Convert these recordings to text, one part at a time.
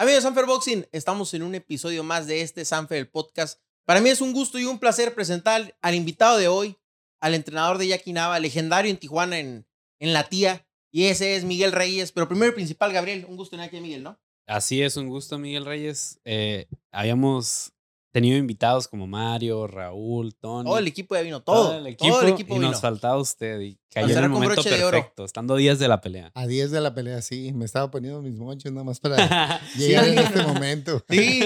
Amigos de Sanfer Boxing, estamos en un episodio más de este Sanfer podcast. Para mí es un gusto y un placer presentar al invitado de hoy, al entrenador de Jackie Nava, legendario en Tijuana en, en la tía, y ese es Miguel Reyes. Pero primero y principal, Gabriel, un gusto en aquí, Miguel, ¿no? Así es, un gusto, Miguel Reyes. Eh, habíamos tenido invitados como Mario, Raúl, Tony. Todo el equipo ya vino, todo. el equipo, todo el equipo y vino. nos faltaba usted. Y cayó en el momento perfecto, estando días de la pelea. A 10 de la pelea, sí. Me estaba poniendo mis mochos nada más para llegar en este momento. Sí,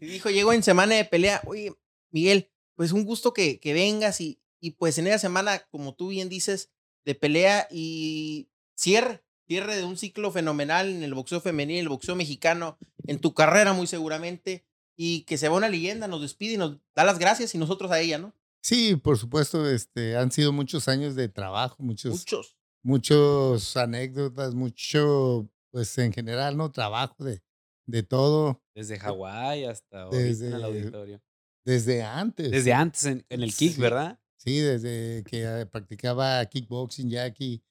dijo, llegó en semana de pelea. Oye, Miguel, pues un gusto que, que vengas y, y pues en esa semana, como tú bien dices, de pelea y cierre, cierre de un ciclo fenomenal en el boxeo femenil, el boxeo mexicano, en tu carrera muy seguramente, y que se va una leyenda, nos despide y nos da las gracias y nosotros a ella, ¿no? Sí, por supuesto, este, han sido muchos años de trabajo, muchos, Muchos. muchos anécdotas, mucho, pues en general, ¿no? Trabajo de, de todo, Desde Hawái hasta ahorita en el Desde- auditorio. desde antes. Desde antes en, en el kick, Sí. ¿verdad? Sí, desde que eh, practicaba kickboxing, Jackie,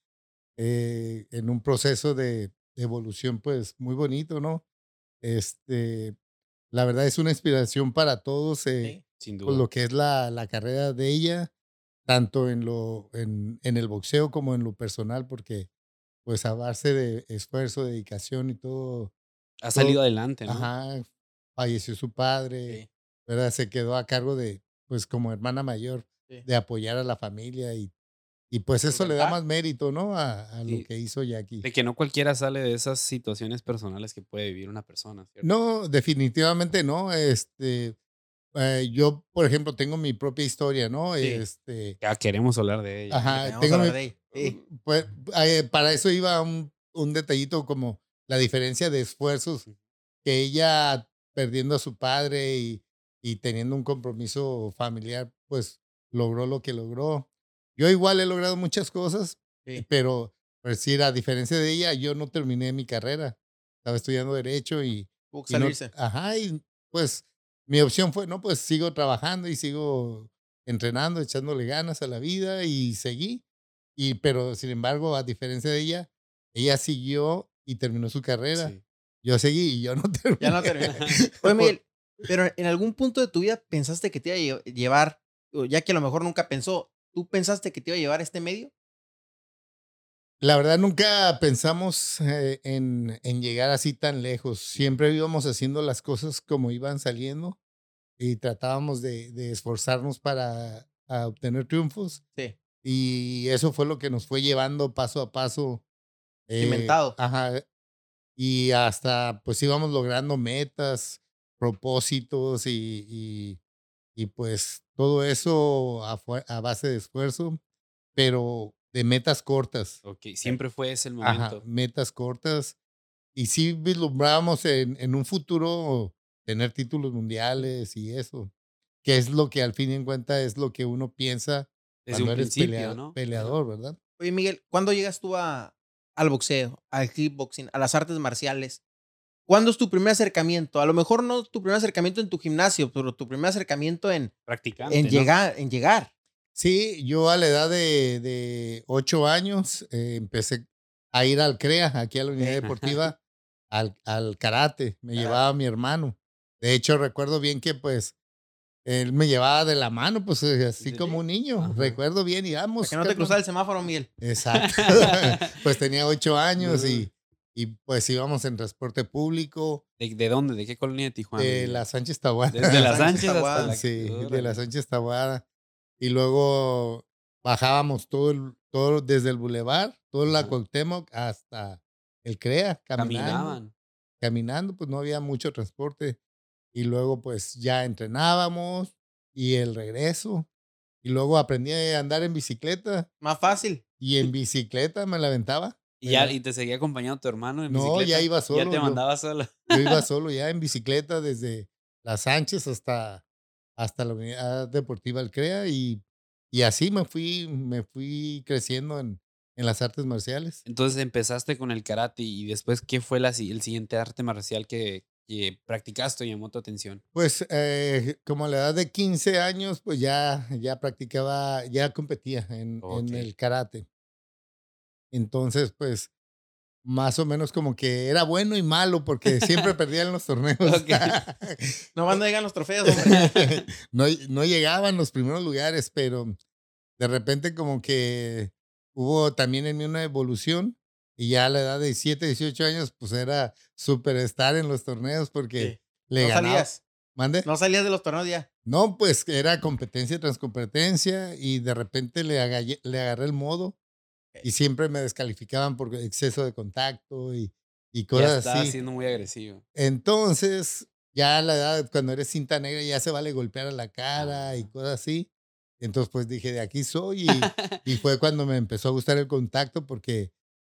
eh, en un proceso de, de evolución, pues muy bonito, ¿no? Este, la verdad es una inspiración para todos, eh, Sí. Sin por duda. lo que es la, la carrera de ella, tanto en, lo, en, en el boxeo como en lo personal, porque pues a base de esfuerzo, dedicación y todo, ha salido adelante, ¿no? ajá, falleció su padre, Sí. ¿verdad? Se quedó a cargo de, pues como hermana mayor, Sí. de apoyar a la familia y, y pues eso le da ¿Verdad? más mérito, ¿no? A, a lo que hizo Jackie. De que no cualquiera sale de esas situaciones personales que puede vivir una persona, ¿cierto? No, definitivamente no. Este, eh, yo, por ejemplo, tengo mi propia historia, ¿no? Sí. Este, Ya queremos hablar de ella. ajá, tengo hablar mi- de ella. Sí. pues, eh, para eso iba un, un detallito como la diferencia de esfuerzos que ella perdiendo a su padre y, y teniendo un compromiso familiar, pues logró lo que logró. Yo igual he logrado muchas cosas, Sí. pero pues sí, a diferencia de ella, yo no terminé mi carrera. Estaba estudiando derecho y, que y no- salirse. ajá, y pues mi opción fue, no, pues sigo trabajando y sigo entrenando, echándole ganas a la vida y seguí. Y, pero sin embargo, a diferencia de ella, ella siguió y terminó su carrera. Sí. Yo seguí y yo no terminé. Ya no terminé. Oye, Miguel, pero en algún punto de tu vida pensaste que te iba a lle- llevar, ya que a lo mejor nunca pensó, ¿tú pensaste que te iba a llevar a este medio? La verdad, nunca pensamos eh, en, en llegar así tan lejos. Siempre íbamos haciendo las cosas como iban saliendo y tratábamos de, de esforzarnos para a obtener triunfos. Sí. Y eso fue lo que nos fue llevando paso a paso. eh, Cimentado. Ajá. Y hasta pues íbamos logrando metas, propósitos y, y, y, pues todo eso a, base de esfuerzo, pero de metas cortas. Ok, siempre fue ese el Ajá, momento. metas cortas. Y sí vislumbrábamos en, en un futuro tener títulos mundiales y eso, que es lo que al fin y en cuenta es lo que uno piensa Desde cuando un eres principio, pelea- ¿no? peleador, ¿verdad? Oye, Miguel, ¿cuándo llegas tú a, al boxeo, al kickboxing, a las artes marciales? ¿Cuándo es tu primer acercamiento? A lo mejor no tu primer acercamiento en tu gimnasio, pero tu primer acercamiento en, Practicante, en ¿no? llegar, en llegar. Sí, yo a la edad de, de ocho años eh, empecé a ir al CREA, aquí a la unidad deportiva, al, al karate. Me llevaba mi hermano. De hecho, recuerdo bien que pues él me llevaba de la mano, pues eh, así Sí, como un niño. Ajá. Recuerdo bien y vamos. que no te cruzara el semáforo, Miguel. Exacto. pues tenía ocho años y, y pues íbamos en transporte público ¿De, de dónde? ¿De qué colonia de Tijuana? de la Sánchez Tahuada. Desde la Sánchez Tahuada. la... Sí, de la Sánchez Tahuada. Y luego bajábamos todo, el, todo desde el bulevar, toda la. Cuauhtémoc hasta el CREA, caminando. Caminaban. Caminando, pues no había mucho transporte. Y luego pues ya entrenábamos y el regreso. Y luego aprendí a andar en bicicleta Más fácil. y en bicicleta me la aventaba. ¿Y, ya. ¿Y te seguía acompañando tu hermano en No, bicicleta? ya iba Ya solo, te yo. mandaba solo. Yo iba solo ya en bicicleta desde Las Sánchez hasta, hasta la unidad deportiva El CREA y, y así me fui, me fui creciendo en, en las artes marciales. Entonces empezaste con el karate y después, ¿qué fue la, el siguiente arte marcial que, que practicaste y llamó tu atención? Pues eh, como a la edad de 15 años, pues ya, ya practicaba, ya competía en, en el karate. Entonces, pues más o menos como que era bueno y malo porque siempre perdían los torneos. No van a llegar los trofeos, hombre. no, no llegaban los primeros lugares, pero de repente como que hubo también en mí una evolución y ya a la edad de 17, 18 años pues era superstar en los torneos porque Sí. le no ganaba. salías. ¿Mande? No salías de los torneos ya. No, pues era competencia tras competencia y de repente le, agalle- le agarré el modo y siempre me descalificaban por exceso de contacto y, y Ya cosas estaba así. siendo muy agresivo. Entonces, ya a la edad, cuando eres cinta negra, ya se vale golpear a la cara y cosas así. Entonces, pues dije, de aquí soy. Y, y fue cuando me empezó a gustar el contacto porque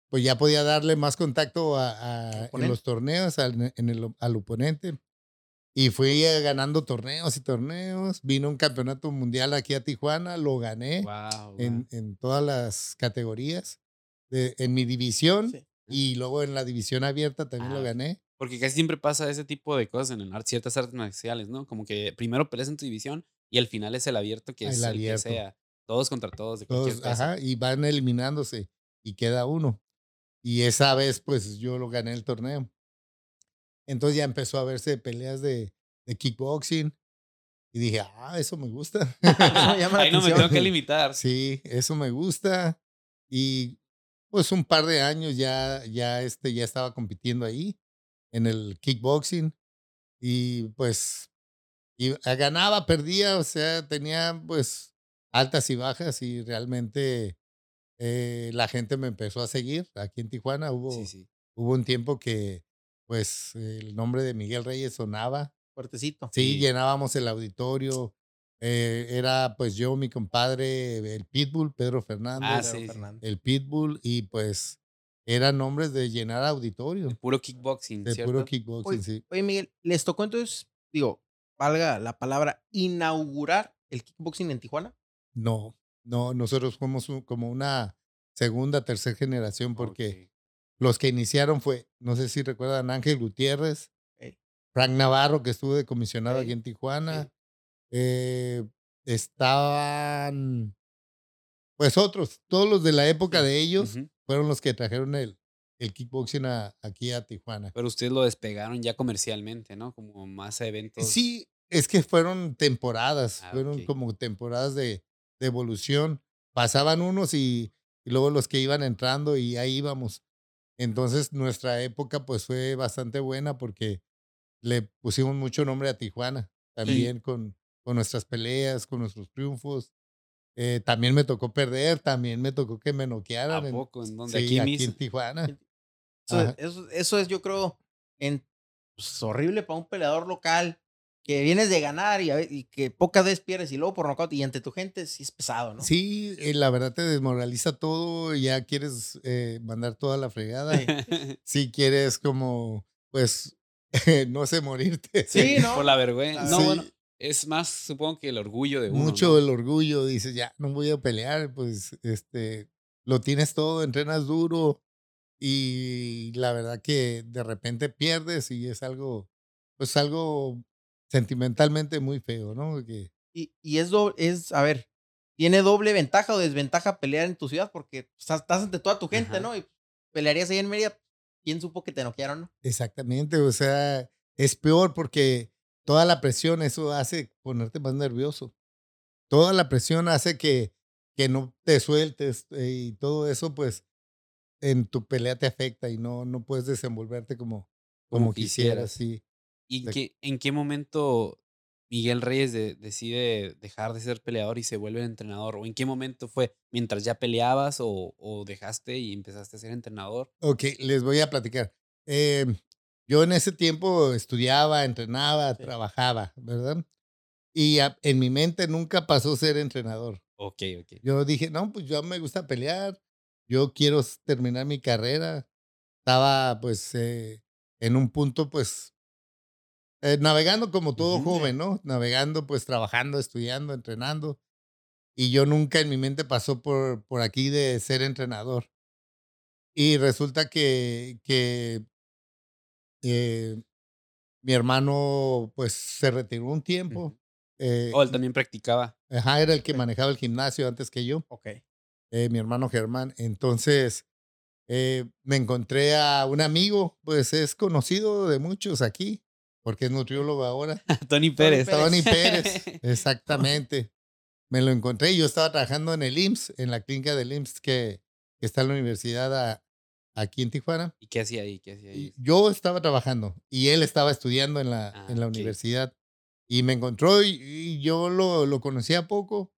pues ya podía darle más contacto a, a- en los torneos al, en el- al oponente. Y fui eh, ganando torneos y torneos. Vino un campeonato mundial aquí a Tijuana, lo gané Wow. en, en todas las categorías. de- en mi división Sí. y luego en la división abierta también lo Ah, gané. Porque casi siempre pasa ese tipo de cosas en el art- ciertas artes marciales, ¿no? Como que primero peleas en tu división y al final es el abierto que El es el, que abierto. sea. Todos contra todos, de cualquier ajá, y van eliminándose y queda uno. Y esa vez, pues yo lo gané el torneo. Entonces ya empezó a verse peleas de, de kickboxing. Y dije, ah, eso me gusta. Eso llama la Ahí no me tengo que limitar. sí, eso me gusta. Y pues un par de años ya, ya, este, ya estaba compitiendo ahí en el kickboxing. Y pues y, ah, ganaba, perdía, o sea, tenía pues altas y bajas y realmente eh, la gente me empezó a seguir. Aquí en Tijuana hubo, Sí, sí. hubo un tiempo que pues el nombre de Miguel Reyes sonaba. Fuertecito. Sí, Sí. llenábamos el auditorio. eh, era pues yo, mi compadre, el Pitbull, Pedro Fernández, Ah, Pedro sí. Fernández. el Pitbull, y pues eran nombres de llenar auditorio, De puro kickboxing, de ¿cierto? puro kickboxing, Oye, sí. Oye, Miguel, ¿les tocó entonces, digo, valga la palabra, inaugurar el kickboxing en Tijuana? No, no, nosotros fuimos como una segunda, tercera generación porque. Los que iniciaron fue, no sé si recuerdan, Ángel Gutiérrez. Frank Navarro, que estuvo de comisionado aquí en Tijuana. eh, estaban, pues otros, todos los de la época de ellos fueron los que trajeron el, el kickboxing a- aquí a Tijuana. Pero ustedes lo despegaron ya comercialmente, ¿no? Como más a eventos. Sí, es que fueron temporadas, Ah, fueron como temporadas de, de evolución. Pasaban unos y, y luego los que iban entrando y ahí íbamos. Entonces nuestra época pues fue bastante buena porque le pusimos mucho nombre a Tijuana, también con, con nuestras peleas, con nuestros triunfos. Eh, también me tocó perder, también me tocó que me noquearan. ¿A poco? ¿En dónde? sí, Aquí en Tijuana. Eso, eso, eso es, yo creo, en, pues, horrible para un peleador local que vienes de ganar y, que pocas veces pierdes y luego por nocaut y ante tu gente sí es pesado, ¿no? Sí, eh, la verdad te desmoraliza todo, ya quieres eh, mandar toda la fregada. Sí. si quieres como, pues, no sé, morirte. Sí, ¿no? Por la vergüenza. No, Sí, bueno, es más, supongo que el orgullo de uno. mucho ¿no? el orgullo, dices, ya, no voy a pelear, pues, este, lo tienes todo, entrenas duro y la verdad que de repente pierdes y es algo, pues, algo sentimentalmente muy feo, ¿no? Y, y es, doble, es, a ver, tiene doble ventaja o desventaja pelear en tu ciudad porque estás, estás ante toda tu gente, Ajá. ¿no? Y pelearías ahí en Mérida, ¿quién supo que te noquearon, no? exactamente, o sea, es peor porque toda la presión, eso hace ponerte más nervioso. Toda la presión hace que, que no te sueltes eh, y todo eso, pues, en tu pelea te afecta y no, no puedes desenvolverte como, como, Como quisieras. quisieras. Sí. ¿Y en de- qué, en qué momento Miguel Reyes de- decide dejar de ser peleador y se vuelve entrenador? ¿O en qué momento fue? ¿Mientras ya peleabas o, o dejaste y empezaste a ser entrenador? Ok, les voy a platicar. Eh, yo en ese tiempo estudiaba, entrenaba, Sí. trabajaba, ¿verdad? Y a- en mi mente nunca pasó ser entrenador. Ok, ok. Yo dije, no, pues yo me gusta pelear, yo quiero terminar mi carrera. Estaba pues eh, en un punto pues eh, navegando como todo joven, ¿no? Navegando pues trabajando, estudiando, entrenando. Y yo nunca en mi mente pasó por, por aquí de ser entrenador. Y resulta que, que eh, mi hermano pues se retiró un tiempo. Ujú. eh, Oh, él también practicaba. Ajá, era el que manejaba el gimnasio antes que yo Ok. eh, mi hermano Germán. Entonces, eh, me encontré a un amigo, pues es conocido de muchos aquí, porque es nutriólogo ahora. Tony Pérez. Tony Pérez, exactamente. Me lo encontré yo estaba trabajando en el IMSS, en la clínica del IMSS que, que está en la universidad a- aquí en Tijuana. ¿Y qué hacía ahí? ¿Qué hacía Y ahí? yo estaba trabajando y él estaba estudiando en la, Ah, en la ok. universidad. Y me encontró y, y yo lo, lo conocía poco.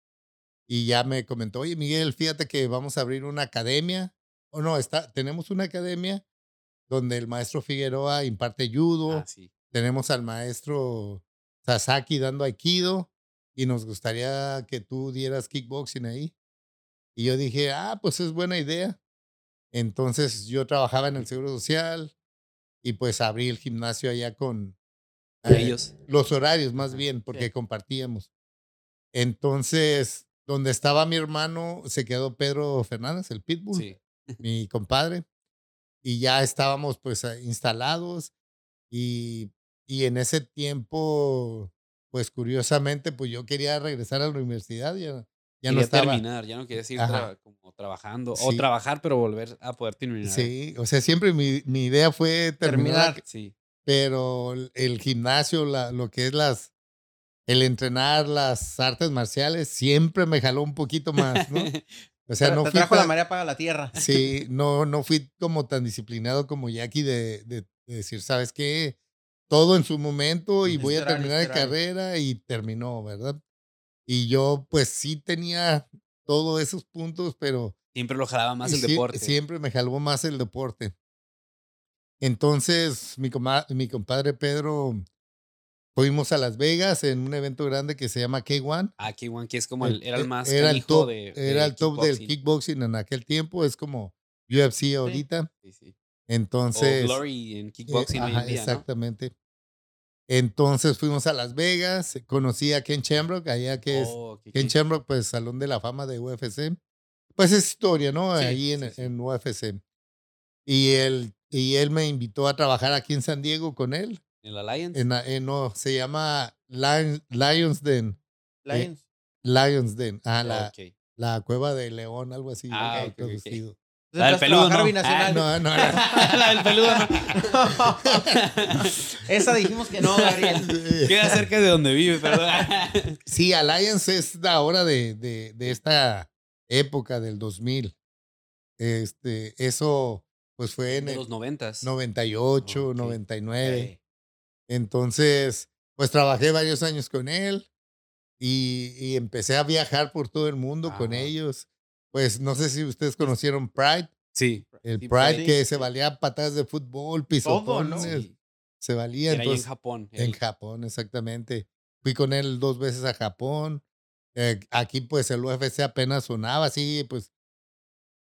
Y ya me comentó, oye Miguel, fíjate que vamos a abrir una academia. O no, está, tenemos una academia donde el maestro Figueroa imparte judo. Ah, sí. Tenemos al maestro Sasaki dando aikido. Y nos gustaría que tú dieras kickboxing ahí. Y yo dije, ah, pues es buena idea. Entonces yo trabajaba en el Seguro Social y pues abrí el gimnasio allá con eh, ellos. los horarios más bien, porque compartíamos. Entonces, donde estaba mi hermano, se quedó Pedro Fernández, el Pitbull, Sí. mi compadre, y ya estábamos pues instalados y, y en ese tiempo, pues curiosamente, pues yo quería regresar a la universidad, ya, ya no Quería estaba. terminar, ya no quería seguir tra- como trabajando. O trabajar, pero volver a poder terminar. Sí, o sea, siempre mi, mi idea fue terminar, Terminar. Sí. pero el- gimnasio, la, lo que es las, el entrenar las artes marciales, siempre me jaló un poquito más, ¿no? O sea, no te fui trajo la marea para la tierra. Sí, no, no fui como tan disciplinado como Jackie de, de, de decir, ¿sabes qué? Todo en su momento y voy a terminar de carrera y terminó, ¿verdad? Y yo pues sí tenía todos esos puntos, pero Siempre lo jalaba más el sí- deporte. siempre me jaló más el deporte. Entonces, mi, mi compadre Pedro, fuimos a Las Vegas en un evento grande que se llama K1. Ah, K1, que es como el, era el más era el top, de, era el top del kickboxing. kickboxing en aquel tiempo, es como UFC ahorita. Sí, sí. Entonces, o Glory en eh, exactamente. Entonces fuimos a Las Vegas, conocí a Ken Shamrock, allá que es Oh, ok, Ken ok. Shamrock, pues Salón de la Fama de UFC. Pues es historia, ¿no? Sí, Ahí en, sí, sí. en UFC. Y él, y él me invitó a trabajar aquí en San Diego con él. En la Alliance. En, en- no, se llama Lion- Lions Den. Lions. Lions Den. Ah, Oh, la, la cueva de león, algo así. Ah, traducido. La del peludo, ¿no? binacional. No, no, no. la del peludo, ¿no? Esa dijimos que no, Gabriel. Queda cerca de donde vive, perdón. Sí, Alliance es la hora de, de, de esta época del 2000. Este, eso pues fue en de los noventas. 98, Ok. 99. Eh, Entonces, pues trabajé varios años con él y, y empecé a viajar por todo el mundo con Ajá. ellos. Pues no sé si ustedes conocieron Pride, Sí. el Sí, Pride sí, que sí. se valía patadas de fútbol, Todo, pisotones, se valía. Era ahí en Japón. en. Japón, exactamente. Fui con él dos veces a Japón. Eh, aquí, pues, el UFC apenas sonaba, así, pues,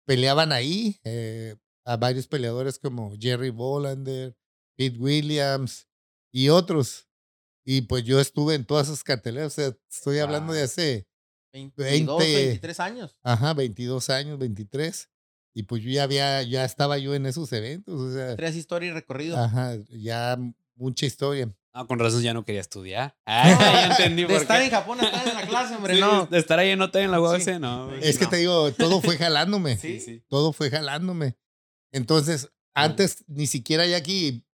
peleaban ahí eh, a varios peleadores como Jerry Bolander, Pete Williams y otros. Y pues yo estuve en todas esas carteleras, o sea, estoy hablando de hace, 22, 20. 23 años. ajá, 22 años, 23. Y pues yo ya había, ya estaba yo en esos eventos, o sea, Tres historias y recorrido. ajá, ya mucha historia. Ah, con razón ya no quería estudiar. Ah, ya entendí de por estar qué. en Japón, estar en la clase, hombre, Sí, no. De estar ahí en OTA en la UABC, Sí. no. Es que no. te digo, todo fue jalándome. Sí, sí. todo fue jalándome. Entonces, antes ni siquiera Jackie,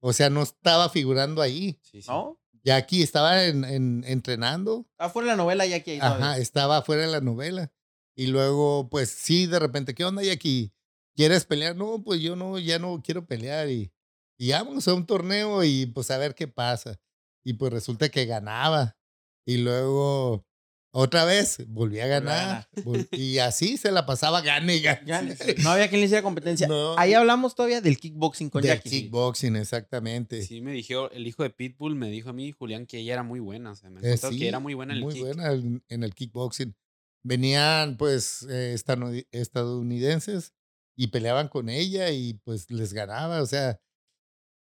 o sea, no estaba figurando ahí. Sí, sí. ¿No? Jackie estaba en, en- entrenando, Afuera de la novela ya aquí hay ajá, estaba fuera de la novela. Y luego, pues sí, de repente, ¿qué onda, Jackie? ¿Quieres pelear? No, pues yo no, ya no quiero pelear. Y, y vámonos a un torneo y pues a ver qué pasa. Y pues resulta que ganaba. Y luego, otra vez, volví a ganar. Vol- y así se la pasaba, gane y gane. No había quien le hiciera competencia. No. Ahí hablamos todavía del kickboxing con Del Jackie. kickboxing, exactamente. Sí, me dijo, el hijo de Pitbull me dijo a mí, Julián, que ella era muy buena. O sea, me Eh, sí, que era muy buena en el muy kick. buena en, en el kickboxing. Venían, pues, eh, estadounidenses y peleaban con ella y, pues, les ganaba. O sea,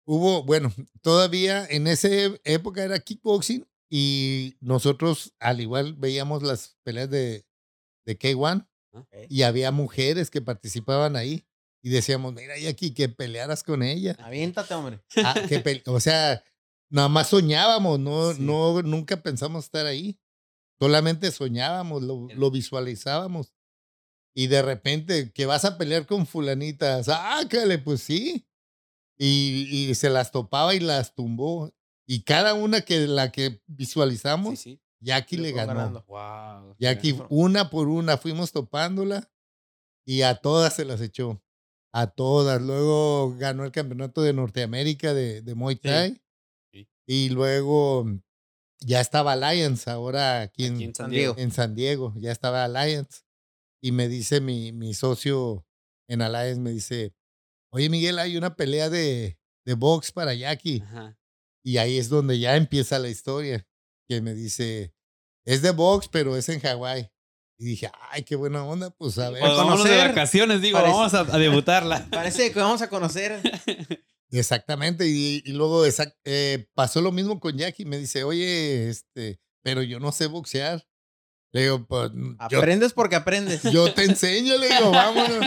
hubo, bueno, todavía en esa época era kickboxing y nosotros, al igual, veíamos las peleas de, de K1 Ok. y había mujeres que participaban ahí y decíamos, mira, y aquí que pelearas con ella. Aviéntate, hombre. Ah, que o sea, nada más soñábamos, no, Sí. no, nunca pensamos estar ahí. Solamente soñábamos, lo, lo visualizábamos. Y de repente, que vas a pelear con fulanita, sácale, pues sí. Y, y se las topaba y las tumbó. Y cada una que la que visualizamos, Sí, sí. Jackie Le ganó. Wow. Jackie, Bueno. una por una fuimos topándola y a todas se las echó. A todas. Luego ganó el campeonato de Norteamérica de, de Muay Thai. Sí. Y luego ya estaba Alliance, ahora aquí en, Aquí en San San Diego. en San Diego, ya estaba Alliance. Y me dice mi, mi socio en Alliance, me dice, oye Miguel, hay una pelea de, de box para Jackie. Ajá. Y ahí es donde ya empieza la historia, que me dice, es de box, pero es en Hawái. Y dije, ay, qué buena onda, pues a ver. Pues de conocer, vacaciones, digo, parece- vamos a, a debutarla. Parece que vamos a conocer. Exactamente, y, y luego exact- eh, pasó lo mismo con Jackie, me dice, oye, este, pero yo no sé boxear. Le digo, pues yo, Aprendes porque aprendes. yo te enseño, le digo, vámonos.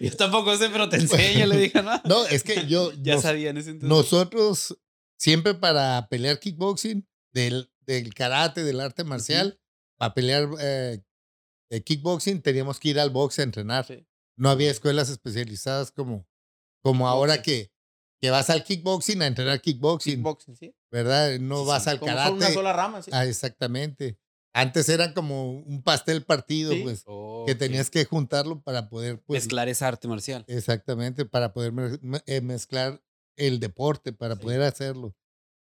Yo tampoco sé, pero te enseño, le dije, ¿no? No, es que yo, Ya nos- sabía en ese entonces. nosotros siempre para pelear kickboxing, del, del karate, del arte marcial, para pelear eh, eh, kickboxing teníamos que ir al box a entrenar. Sí. No había escuelas especializadas como, como ahora que, que vas al kickboxing a entrenar kickboxing, Kickboxing, ¿sí? ¿verdad? No Sí, vas al Como karate. una sola rama, ¿sí? Ah, exactamente. Antes era como un pastel partido, Sí. pues, Oh, que tenías que juntarlo para poder, pues, mezclar esa arte marcial. Exactamente, para poder eh, mezclar el deporte, para Sí. poder hacerlo.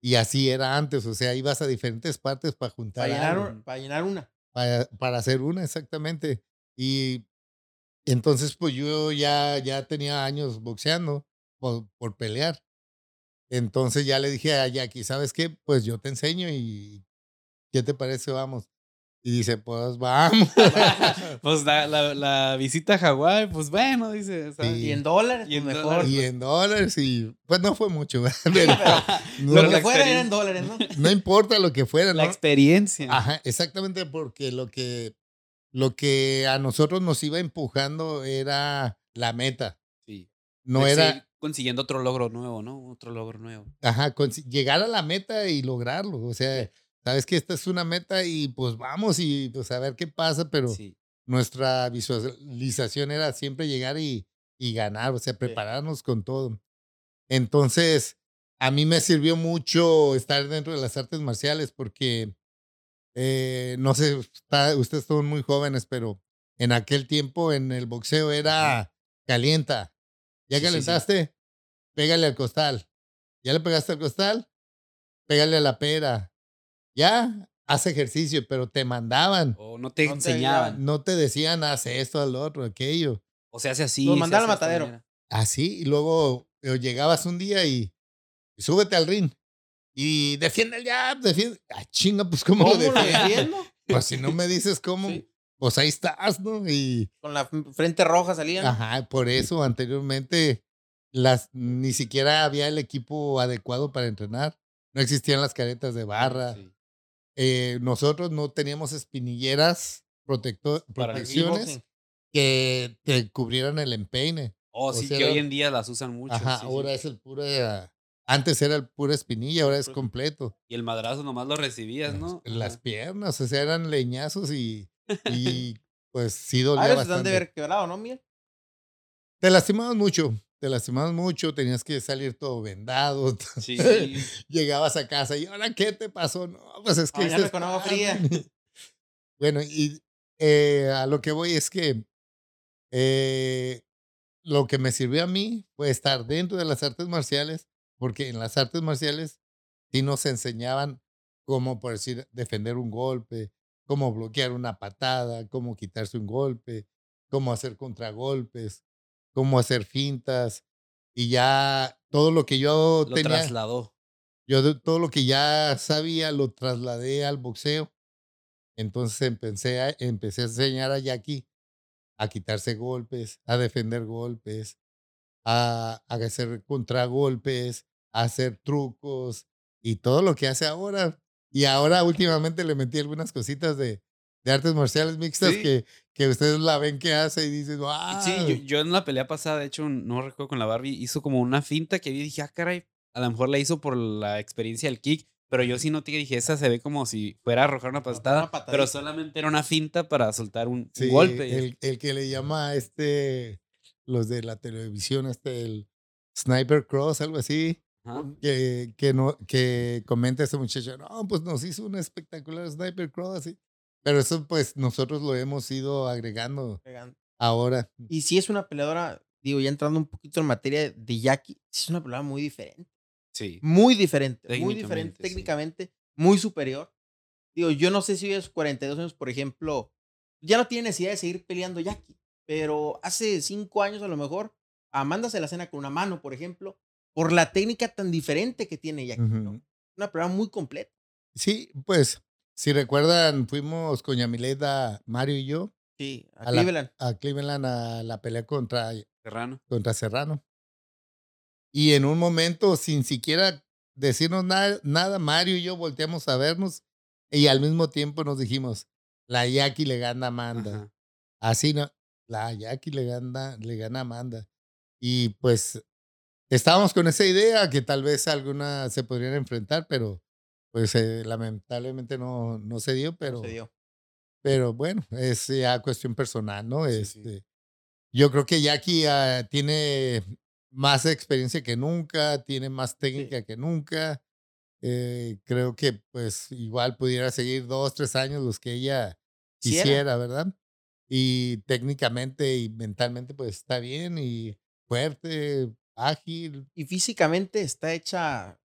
Y así era antes, o sea, ibas a diferentes partes para juntar Para llenar, algo, un- para llenar una. para, para hacer una, exactamente. Y entonces, pues yo ya, ya tenía años boxeando por, por pelear. Entonces ya le dije a Jackie, ¿sabes qué? Pues yo te enseño y ¿qué te parece? Vamos. Y dice, pues vamos. Pues la, la, la visita a Hawái, pues bueno, dice. o sea, Sí. Y en dólares, Y pues en mejor. dólares. y en dólares y pues no fue mucho. Pero no, lo la que fuera era en dólares, ¿no? no importa lo que fuera, La ¿no? experiencia. Ajá, exactamente, porque lo que, lo que a nosotros nos iba empujando era la meta. Sí. No era, consiguiendo otro logro nuevo, ¿no? Otro logro nuevo. ajá, llegar a la meta y lograrlo. O sea, sabes que esta es una meta y pues vamos y pues a ver qué pasa, pero Sí. nuestra visualización era siempre llegar y, y ganar, o sea, prepararnos con todo. Entonces, a mí me sirvió mucho estar dentro de las artes marciales porque, eh, no sé, está- ustedes son muy jóvenes, pero en aquel tiempo en el boxeo era calienta. ¿Ya sí, calentaste? Pégale al costal. ¿Ya le pegaste al costal? Pégale a la pera. Ya, haz ejercicio, pero te mandaban. O no te No te enseñaban. No te decían, haz esto, al otro, aquello. O se hace así. Se mandaron al matadero. Así, y luego eh, llegabas un día y, y súbete al ring. Y defiende el jab, defiende. Ah, chinga, pues ¿cómo, ¿Cómo lo lo defiendo? defiendo? Pues si no me dices cómo, Sí. pues ahí estás, ¿no? Y, Con la frente roja salían. ajá, por eso anteriormente las, ni siquiera había el equipo adecuado para entrenar. No existían las caretas de barra. Sí. Eh, nosotros no teníamos espinilleras, protecto- protecciones que te cubrieran el empeine. Oh, O sí, sea, que hoy en día las usan mucho. Ajá, sí, sí. ahora es el pura. Antes era el pura espinilla, ahora es completo. Y el madrazo nomás lo recibías, ¿no? Las Ajá. piernas, o sea, eran leñazos y, y pues sí dolía A veces han de bastante. haber quebrado, ¿no, Miguel? Te lastimabas mucho, te lastimabas mucho, tenías que salir todo vendado. Sí. Llegabas a casa y ahora qué te pasó? No, pues es que Bañarme este con agua fría. bueno, y eh, a lo que voy es que eh, lo que me sirvió a mí fue estar dentro de las artes marciales, porque en las artes marciales sí nos enseñaban cómo, por decir, defender un golpe, cómo bloquear una patada, cómo quitarse un golpe, cómo hacer contragolpes, cómo hacer fintas. Y ya todo lo que yo Lo tenía, trasladó. yo todo lo que ya sabía lo trasladé al boxeo. Entonces empecé a, empecé a enseñar a Jackie a quitarse golpes, a defender golpes, a, a hacer contragolpes, a hacer trucos y todo lo que hace ahora. Y ahora últimamente le metí algunas cositas de, de artes marciales mixtas Sí. que, que ustedes la ven que hace y dices, wow. Sí, yo, yo en la pelea pasada, de hecho, no recuerdo con la Barbie, hizo como una finta que vi y dije, ah, caray, a lo mejor la hizo por la experiencia del kick, Pero yo sí noté que dije, esa se ve como si fuera a arrojar una patada, pero solamente era una finta para soltar un, golpe. El, el que le llama a este, los de la televisión, este, el Sniper Cross, algo así, Ajá. que, que, no, que comenta ese muchacho, no, pues nos hizo un espectacular Sniper Cross. y- Pero eso, pues, nosotros lo hemos ido agregando ahora. Y si es una peleadora, digo, ya entrando un poquito en materia de Jackie, es una peleadora muy diferente. Sí. Muy diferente. Muy diferente Técnicamente, sí. muy superior. Digo, yo no sé si a sus 42 años, por ejemplo, ya no tiene necesidad de seguir peleando Jackie. Pero hace cinco años a lo mejor, Amanda se la cena con una mano, por ejemplo, por la técnica tan diferente que tiene Jackie. ¿no? Una peleadora muy completa. Sí, pues, si recuerdan, fuimos con Yamileda, Mario y yo, Sí, a, A la- Cleveland. a Cleveland a la pelea contra Serrano. contra Serrano. Y en un momento, sin siquiera decirnos nada, nada, Mario y yo volteamos a vernos y al mismo tiempo nos dijimos, la Jackie le gana a Amanda. Ajá. Así no, la Jackie le gana, le gana a Amanda. Y pues estábamos con esa idea que tal vez alguna se podrían enfrentar, pero pues eh, lamentablemente no, no se dio, pero, se dio. pero bueno, es ya cuestión personal, ¿no? Sí, sí. Este, Yo creo que Jackie ah, tiene más experiencia que nunca, tiene más técnica que nunca. Eh, creo que pues igual pudiera seguir dos, tres años los que ella Quisiera. quisiera, ¿verdad? Y técnicamente y mentalmente pues está bien y fuerte, ágil. Y físicamente está hecha.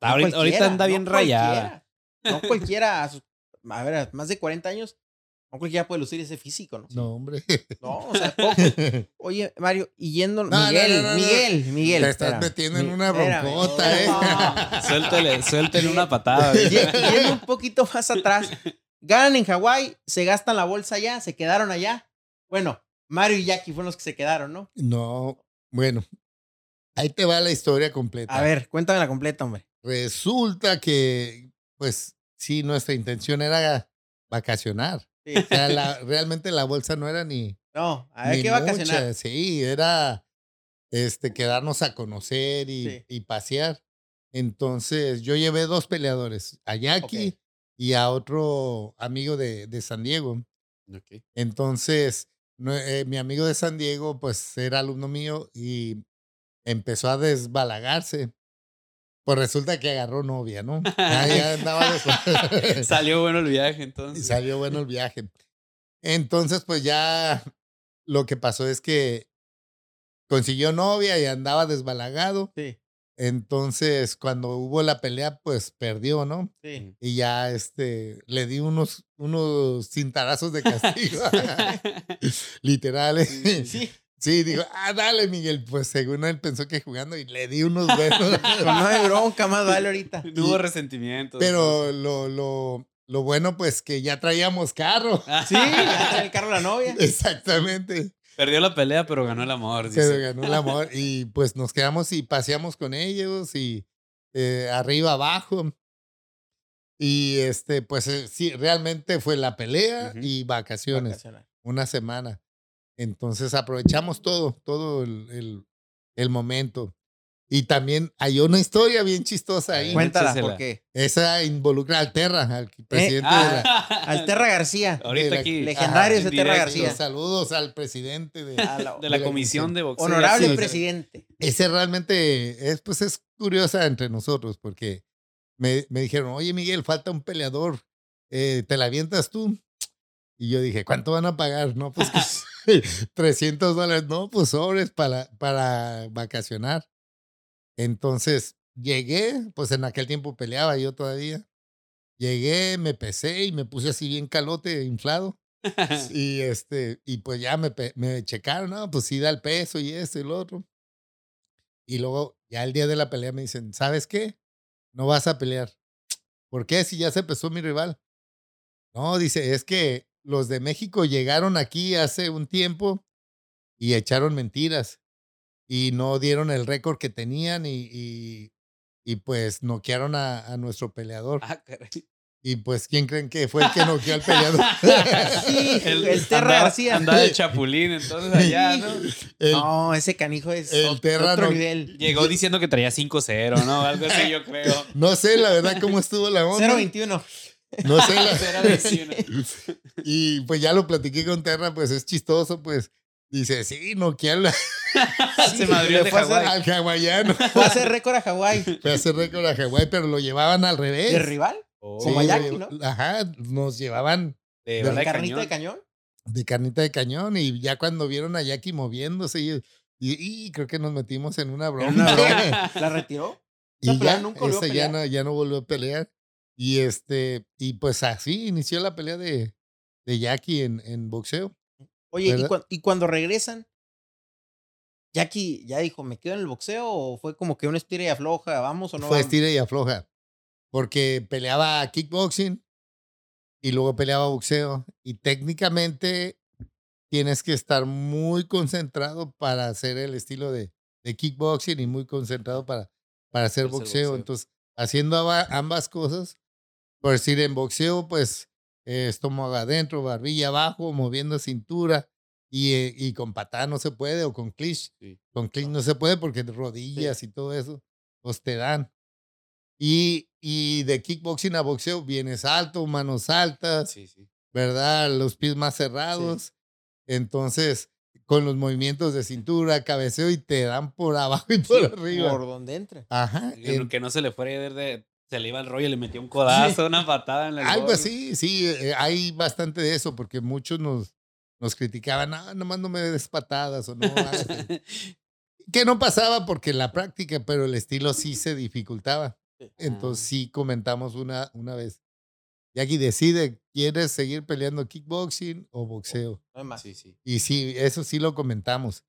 No Ahorita, anda no bien rayada. cualquiera, No cualquiera, a, sus- a ver, a más de 40 años, no cualquiera puede lucir ese físico, ¿no? No, hombre. No, o sea, poco. Oye, Mario, y yendo. No, Miguel, no, no, no. Miguel, Miguel. Te estás espérame, metiendo en una broncota, ¿eh? no. Suéltale, suéltale una patada. Y- Yendo un poquito más atrás, ganan en Hawái, se gastan la bolsa allá, se quedaron allá. Bueno, Mario y Jackie fueron los que se quedaron, ¿no? No, bueno, ahí te va la historia completa. A ver, cuéntame la completa, hombre. Resulta que, pues, sí, nuestra intención era vacacionar. Sí. O sea, la- realmente la bolsa no era ni. No, a ver qué vacacionar. Sí, era este, quedarnos a conocer y, Sí. y pasear. Entonces, yo llevé dos peleadores, a Jackie y a otro amigo de, de San Diego. Entonces, no- eh, mi amigo de San Diego, pues era alumno mío y empezó a desbalagarse. Pues resulta que agarró novia, ¿no? Ya, ya andaba de- Salió bueno el viaje y entonces. salió bueno el viaje. Entonces, pues ya lo que pasó es que consiguió novia y andaba desbalagado. Sí, Entonces, cuando hubo la pelea, pues perdió, ¿no? sí. Y ya este, le di unos, unos cintarazos de castigo. Literal. ¿eh? Sí, Sí, dijo, ah, dale, Miguel. Pues según él pensó que jugando y le di unos. Pues no hay bronca, más vale ahorita. No hubo resentimiento. Pero lo, lo, lo bueno, pues que ya traíamos carro. Sí, ya trae el carro la novia. Exactamente. Perdió la pelea, pero ganó el amor. Dice. ganó el amor. Y pues nos quedamos y paseamos con ellos y eh, arriba, abajo. Y este, pues eh, sí, realmente fue la pelea y vacaciones. Una semana. Entonces aprovechamos todo, todo el, el, el momento. Y también hay una historia bien chistosa ahí. Cuéntala, échasela. porque Esa involucra al Terra, al Eh, presidente de la... Alterra García, Ahorita la- aquí. legendario Ajá, ese en Terra directo. García. Saludos al presidente de... a la- De la de la comisión de boxeo. honorable sí. presidente. Ese realmente es, pues es curiosa entre nosotros porque me, me dijeron, oye Miguel, falta un peleador, eh, ¿te la avientas tú? Y yo dije, ¿cuánto van a pagar? No, pues que 300 dólares, no, pues sobres para, para vacacionar. Entonces llegué, pues en aquel tiempo peleaba yo todavía. Llegué, me pesé y me puse así bien calote, inflado. Y este, y pues ya me, me checaron, no, pues sí da el peso y esto y lo otro. Y luego, ya el día de la pelea me dicen, ¿sabes qué? No vas a pelear. ¿Por qué? Si ya se pesó mi rival. No, dice, es que los de México llegaron aquí hace un tiempo y echaron mentiras y no dieron el récord que tenían y, y, y pues noquearon a, a nuestro peleador. Ah, caray. Y pues, ¿quién creen que fue el que noqueó al peleador? Sí, el, Terra andaba- García. Andaba de chapulín, entonces allá, ¿no? El- no, ese canijo es el ot- Terra otro no- nivel. Llegó diciendo que traía 5-0, ¿no? Algo así, yo creo. no sé, la verdad, cómo estuvo la onda. 0-21. No sé, la- Era 21. Y pues ya lo platiqué con Terra, pues es chistoso, pues. Dice, sí, noqueó al, Se madrió de Hawái. al hawaiano. Fue a hacer récord a Hawái. Fue a hacer récord a Hawái, pero lo llevaban al revés. ¿De rival? Oh, Como Sí, ¿no? Ajá, nos llevaban de de de ¿Carnita cañón. de cañón? de carnita de cañón y ya cuando vieron a Jackie moviéndose y, y- y creo que nos metimos en una broma. una broma. ¿La retiró? y ya, esa ya no, ya no volvió a pelear. Y este, y pues así inició la pelea de, de Jackie en, en boxeo. Oye, ¿y, cuando regresan, Jackie ya dijo, ¿me quedo en el boxeo o fue como que un estira y afloja? ¿Vamos o no? Fue vamos? estira y afloja. Porque peleaba kickboxing y luego peleaba boxeo. Y técnicamente tienes que estar muy concentrado para hacer el estilo de, de kickboxing y muy concentrado para, para hacer boxeo. boxeo. Entonces, haciendo ambas cosas, por decir, en boxeo, pues eh, estómago adentro, barbilla abajo, moviendo cintura. Y, eh, y con patada no se puede, o con clinch. Sí. Con clinch no se puede porque rodillas y todo eso, pues te dan. Y, y de kickboxing a boxeo vienes alto, manos altas, Sí, sí. ¿verdad? Los pies más cerrados. Entonces, con los movimientos de cintura, cabeceo y te dan por abajo y por Sí, arriba. Por donde entre. Ajá. No- en- Que no se le fuera de. Se le iba el rollo y le metió un codazo, una patada en el algo gorro. así, sí, eh, hay bastante de eso porque muchos nos, nos criticaban, ah, nomás no me des patadas o no. esto". que no pasaba porque la práctica, pero el estilo sí se dificultaba. Sí. Entonces Ah. sí comentamos una, una vez. Jackie decide, ¿quieres seguir peleando kickboxing o boxeo? No hay más. Sí, sí. Y sí, eso sí lo comentamos.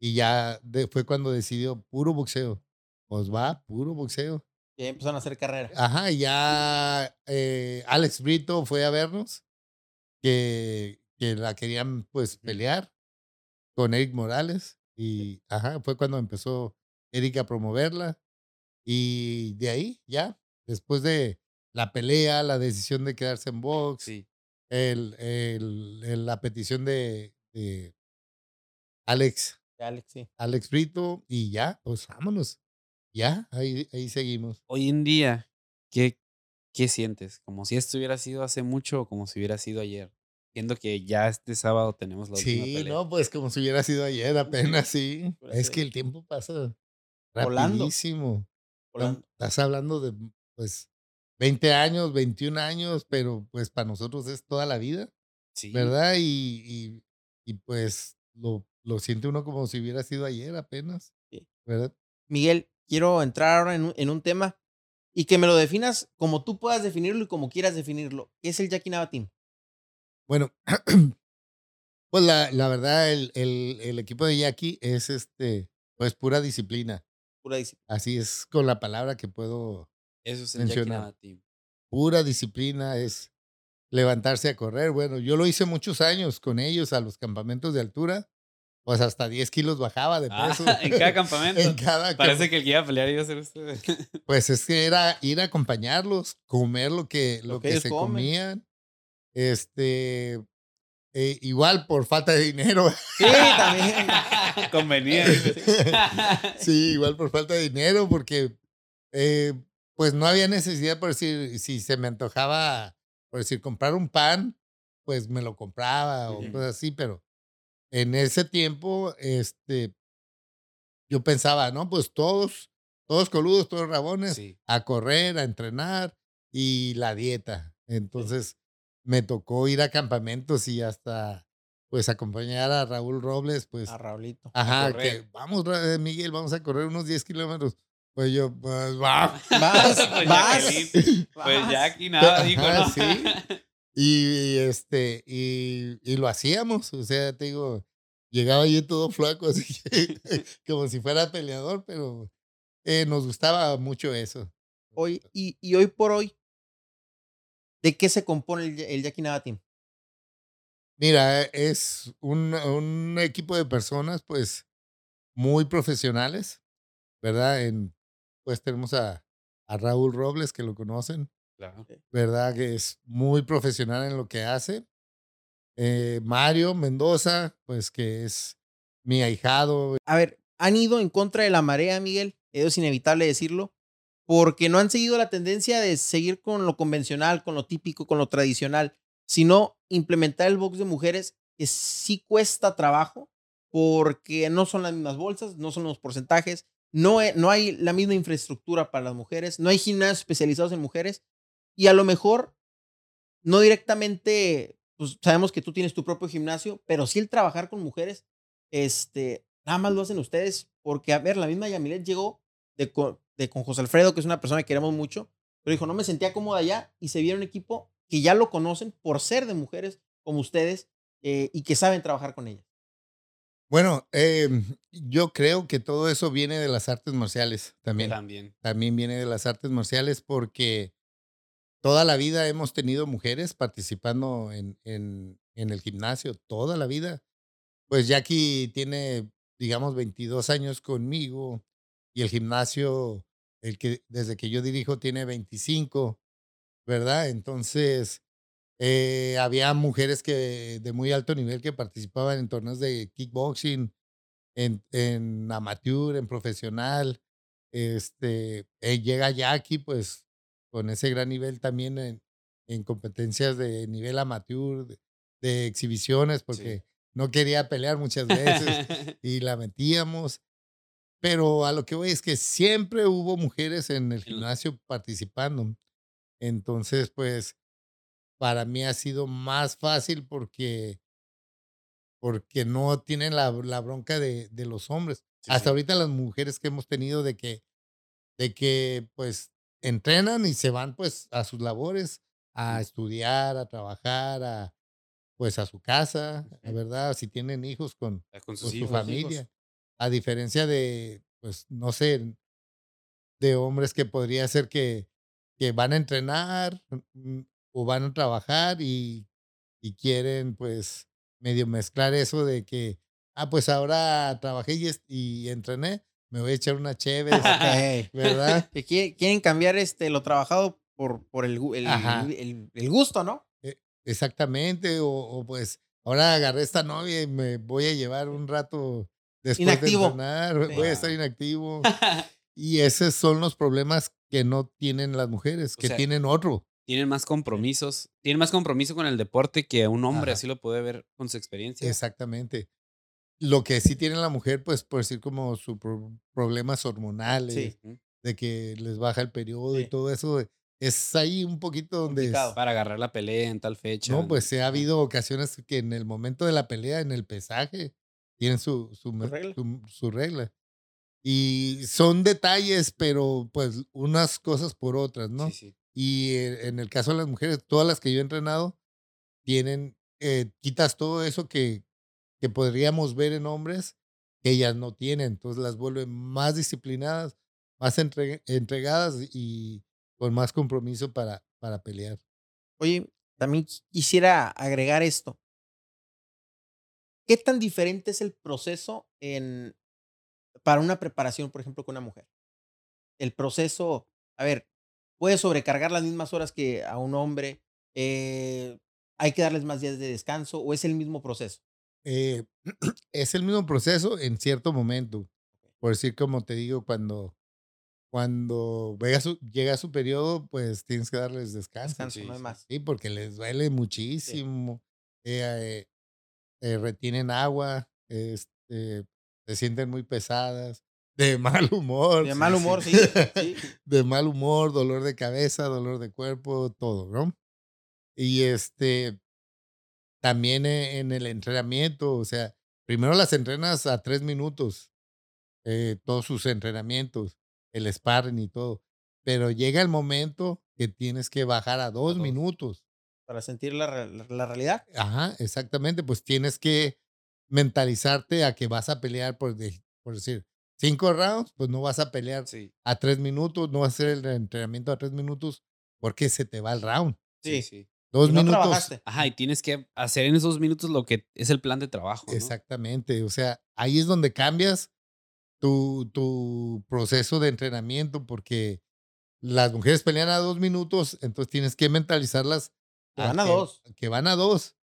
Y ya de- fue cuando decidió puro boxeo. Pues va, puro boxeo. Y ahí empezaron a hacer carrera. Ajá, ya eh, Alex Brito fue a vernos, que, que la querían pues pelear con Eric Morales. Y ajá, fue cuando empezó Eric a promoverla. Y de ahí, ya, después de la pelea, la decisión de quedarse en box, Sí. el, el- el- la petición de, de Alex, Alex, sí. Alex Brito, y ya, pues vámonos. Ya, ahí, ahí seguimos. Hoy en día, ¿qué, ¿qué sientes? ¿Como si esto hubiera sido hace mucho o como si hubiera sido ayer? Siendo que ya este sábado tenemos la última Sí, pelea. no, pues como si hubiera sido ayer apenas, sí. Es que el tiempo pasa rapidísimo. Volando. Estás hablando de, pues, 20 años, 21 años, pero pues para nosotros es toda la vida, Sí. ¿verdad? Y, y, y, pues lo, lo siente uno como si hubiera sido ayer apenas, Sí. ¿verdad? Miguel, quiero entrar ahora en un, en un tema y que me lo definas como tú puedas definirlo y como quieras definirlo. ¿Qué es el Jackie Nava Team? Bueno, pues la, la verdad, el, el, el equipo de Jackie es este, pues pura disciplina. Pura disciplina. Así es con la palabra que puedo Eso es el Jackie mencionar. Nava Team. pura disciplina, es levantarse a correr. Bueno, yo lo hice muchos años con ellos a los campamentos de altura, pues hasta 10 kilos bajaba de Ah, peso. en cada campamento. En cada Parece camp- que el que iba a pelear iba a ser usted. Pues es que era ir a acompañarlos, comer lo que, Lo lo que se comen. comían. Este, eh, igual por falta de dinero. Sí, también. Convenía. sí, igual por falta de dinero, porque eh, pues no había necesidad, por decir, si se me antojaba, por decir, comprar un pan, pues me lo compraba o cosas así, pero en ese tiempo, este, yo pensaba, no, pues todos, todos coludos, todos rabones, Sí. a correr, a entrenar y la dieta. Entonces me tocó ir a campamentos y hasta, pues, acompañar a Raúl Robles, pues, A Raulito. Ajá, correr. que vamos, eh, Miguel, vamos a correr unos 10 kilómetros. Pues yo, pues va. Vas, Pues vas. Pues vas. Jackie nada dijo, Ajá, ¿no? sí. Y, y, este, y, y lo hacíamos. O sea, te digo, llegaba yo todo flaco, así que, como si fuera peleador, pero eh, nos gustaba mucho eso. Hoy, y, y hoy por hoy, ¿de qué se compone el, el Jackie Nava Team? Mira, es un, un equipo de personas, pues, muy profesionales, ¿verdad? En, pues tenemos a, a Raúl Robles, que lo conocen, Claro. ¿verdad? Que es muy profesional en lo que hace. Eh, Mario Mendoza, pues que es mi ahijado. A ver, han ido en contra de la marea, Miguel. Es inevitable decirlo. Porque no han seguido la tendencia de seguir con lo convencional, con lo típico, con lo tradicional, sino implementar el box de mujeres que sí cuesta trabajo porque no son las mismas bolsas, no son los porcentajes, no, no hay la misma infraestructura para las mujeres, no hay gimnasios especializados en mujeres y a lo mejor no directamente, pues sabemos que tú tienes tu propio gimnasio, pero sí el trabajar con mujeres, este, nada más lo hacen ustedes porque, a ver, la misma Yamilet llegó de, de con José Alfredo, que es una persona que queremos mucho, pero dijo, no me sentía cómoda allá y se vieron un equipo que ya lo conocen por ser de mujeres como ustedes eh, y que saben trabajar con ellas. Bueno, eh, yo creo que todo eso viene de las artes marciales también. También. También viene de las artes marciales porque toda la vida hemos tenido mujeres participando en, en, el gimnasio, toda la vida. Pues Jackie tiene, digamos, 22 años conmigo y el gimnasio, el que desde que yo dirijo, tiene 25, ¿verdad? Entonces, eh, había mujeres que de muy alto nivel que participaban en torneos de kickboxing, en, en amateur, en profesional. Este, eh, llega Jackie, pues, con ese gran nivel también en, en competencias de nivel amateur, de, exhibiciones, porque no quería pelear muchas veces y la metíamos. Pero a lo que voy es que siempre hubo mujeres en el gimnasio participando. Entonces, pues, para mí ha sido más fácil porque, porque no tienen la, la bronca de, de, los hombres. Hasta ahorita las mujeres que hemos tenido de que, de que pues entrenan y se van pues a sus labores, a estudiar, a trabajar, a pues a su casa, la verdad, si tienen hijos con, con, su familia. A diferencia de, pues, no sé, de hombres que podría ser que, que van a entrenar, mm, o van a trabajar y, y quieren pues medio mezclar eso de que, ah, pues ahora trabajé y, y entrené, me voy a echar una chévere, ¿verdad? que quieren cambiar este, lo trabajado por, por el, el, el, gusto, ¿no? E, exactamente, o, o, pues ahora agarré esta novia y me voy a llevar un rato después inactivo. de entrenar, voy a estar inactivo. y esos son los problemas que no tienen las mujeres, que tienen otro tienen más compromisos, tienen más compromiso con el deporte que un hombre, así lo puede ver con su experiencia. Exactamente. Lo que sí tiene la mujer, pues por decir como sus problemas hormonales, de que les baja el periodo y todo eso, es ahí un poquito donde... Para agarrar la pelea en tal fecha. No, pues se ha habido ocasiones que en el momento de la pelea, en el pesaje, tienen su, su, regla? su regla. Y son detalles, pero pues unas cosas por otras, ¿no? Sí, sí. Y eh, en el caso de las mujeres, todas las que yo he entrenado, tienen, eh, quitas todo eso que, que podríamos ver en hombres, que ellas no tienen. Entonces las vuelven más disciplinadas, más entregadas y con más compromiso para, para pelear. Oye, también quisiera agregar esto. ¿Qué tan diferente es el proceso en, para una preparación, por ejemplo, con una mujer? El proceso, a ver, puede sobrecargar las mismas horas que a un hombre, eh, hay que darles más días de descanso o es el mismo proceso. Eh, es el mismo proceso en cierto momento. Por decir, como te digo, cuando, cuando su, llega su periodo, pues tienes que darles descanso. Descanso, no hay más. Sí, porque les duele muchísimo. Eh, retienen agua, este, se sienten muy pesadas de mal humor. De mal humor, sí, De mal humor, dolor de cabeza, dolor de cuerpo, todo, ¿no? Y este, también e, en el entrenamiento, o sea, primero las entrenas a tres minutos, eh, todos sus entrenamientos, el sparring y todo, pero llega el momento que tienes que bajar a dos, minutos. Para sentir la, la, realidad. Ajá, exactamente, pues tienes que mentalizarte a que vas a pelear por, por decir, cinco rounds, pues no vas a pelear a tres minutos, no vas a hacer el entrenamiento a tres minutos porque se te va el round. Sí, sí. Dos minutos. Ajá, y tienes que hacer en esos minutos lo que es el plan de trabajo. Exactamente. O sea, ahí es donde cambias tu, tu proceso de entrenamiento porque las mujeres pelean a dos minutos, entonces tienes que mentalizarlas. Que van a dos. Que van a dos.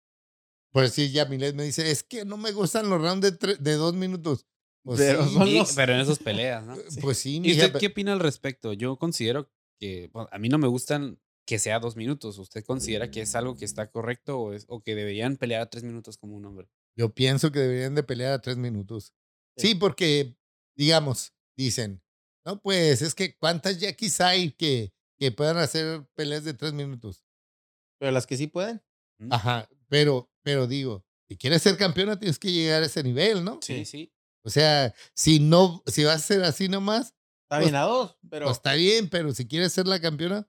Por decir, ya Milet me dice, es que no me gustan los rounds de, tre- de dos minutos. Pues Pero sí, son Y- los- pero en esas peleas, ¿no? Pues sí, ¿Y mija, usted qué opina al respecto? Yo considero que bueno, a mí no me gustan que sea dos minutos. ¿Usted considera que es algo que está correcto o, es- o que deberían pelear a tres minutos como un hombre? Yo pienso que deberían de pelear a tres minutos. Sí. Sí, porque, digamos, dicen, no, pues es que cuántas Jackies hay que, que puedan hacer peleas de tres minutos. Pero las que sí pueden. ¿Mm? Ajá, pero, pero digo, si quieres ser campeona tienes que llegar a ese nivel, ¿no? Sí, sí. O sea, si no, si vas a ser así nomás, Está Pues- bien a dos, pero pues está bien, pero si quieres ser la campeona,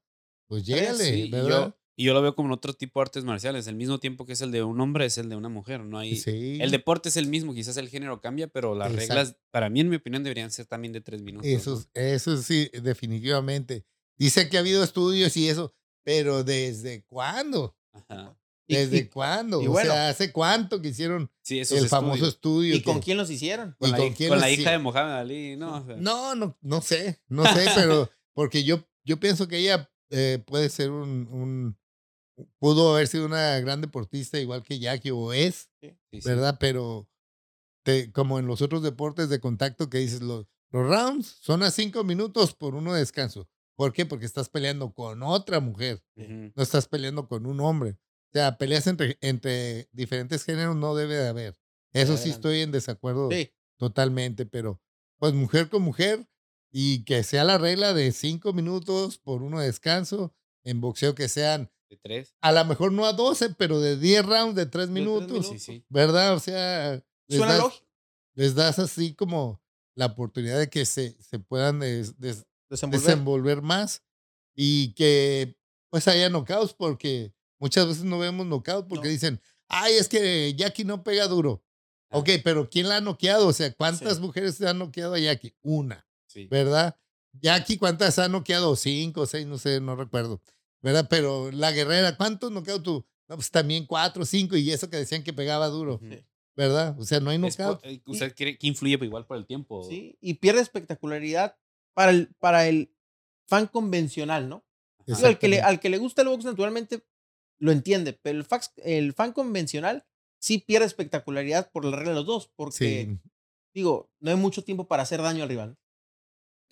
pues llégale, Sí, y ¿verdad? yo, y yo lo veo como en otro tipo de artes marciales. El mismo tiempo que es el de un hombre es el de una mujer. No hay, sí. El deporte es el mismo, quizás el género cambia, pero las Exacto. reglas, para mí, en mi opinión, deberían ser también de tres minutos. ¿no? Eso, eso sí, definitivamente. Dice que ha habido estudios y eso, pero ¿desde cuándo? Ajá. ¿Desde y- cuándo? y o bueno. sea, ¿hace cuánto que hicieron Sí, el famoso estudio? ¿Y con quién los hicieron? Con, ¿Y la, con quién con los la hija de Mohamed Ali, ¿no? O sea, No, no, no sé, no sé, pero porque yo, yo pienso que ella eh, puede ser un, un, pudo haber sido una gran deportista igual que Jackie o es, sí, sí. ¿verdad? Pero te- como en los otros deportes de contacto que dices, los, los rounds son a cinco minutos por uno de descanso. ¿Por qué? Porque estás peleando con otra mujer, no estás peleando con un hombre. O sea, peleas entre, entre diferentes géneros no debe de haber. Eso sí estoy en desacuerdo totalmente, pero pues mujer con mujer y que sea la regla de cinco minutos por uno de descanso, en boxeo que sean De tres. a lo mejor no a 12, pero de 10 rounds de 3 tres minutos, minutos. Sí, sí. ¿verdad? O sea, les Suena das, lógico. les das así como la oportunidad de que se, se puedan des- des- Desenvolver. desenvolver más y que pues haya knockouts porque muchas veces no vemos knockouts porque No. dicen, ay, es que Jackie no pega duro. Ah. Ok, pero ¿quién la ha noqueado? O sea, ¿cuántas Sí. mujeres se han noqueado a Jackie? Una, Sí. ¿verdad? Jackie, ¿cuántas ha noqueado? Cinco, seis, no sé, no recuerdo. ¿Verdad? Pero la guerrera, ¿cuántos noqueado tú? No, pues también cuatro, cinco, y eso que decían que pegaba duro, Ujú. ¿verdad? O sea, no hay Es knockout. eh, ¿Usted cree que influye igual por el tiempo? Sí, y pierde espectacularidad para el, para el fan convencional, ¿no? Digo, al, que le, al que le gusta el box naturalmente lo entiende, pero el, fax- el fan convencional sí pierde espectacularidad por la regla de los dos, porque, Sí. digo, no hay mucho tiempo para hacer daño al rival.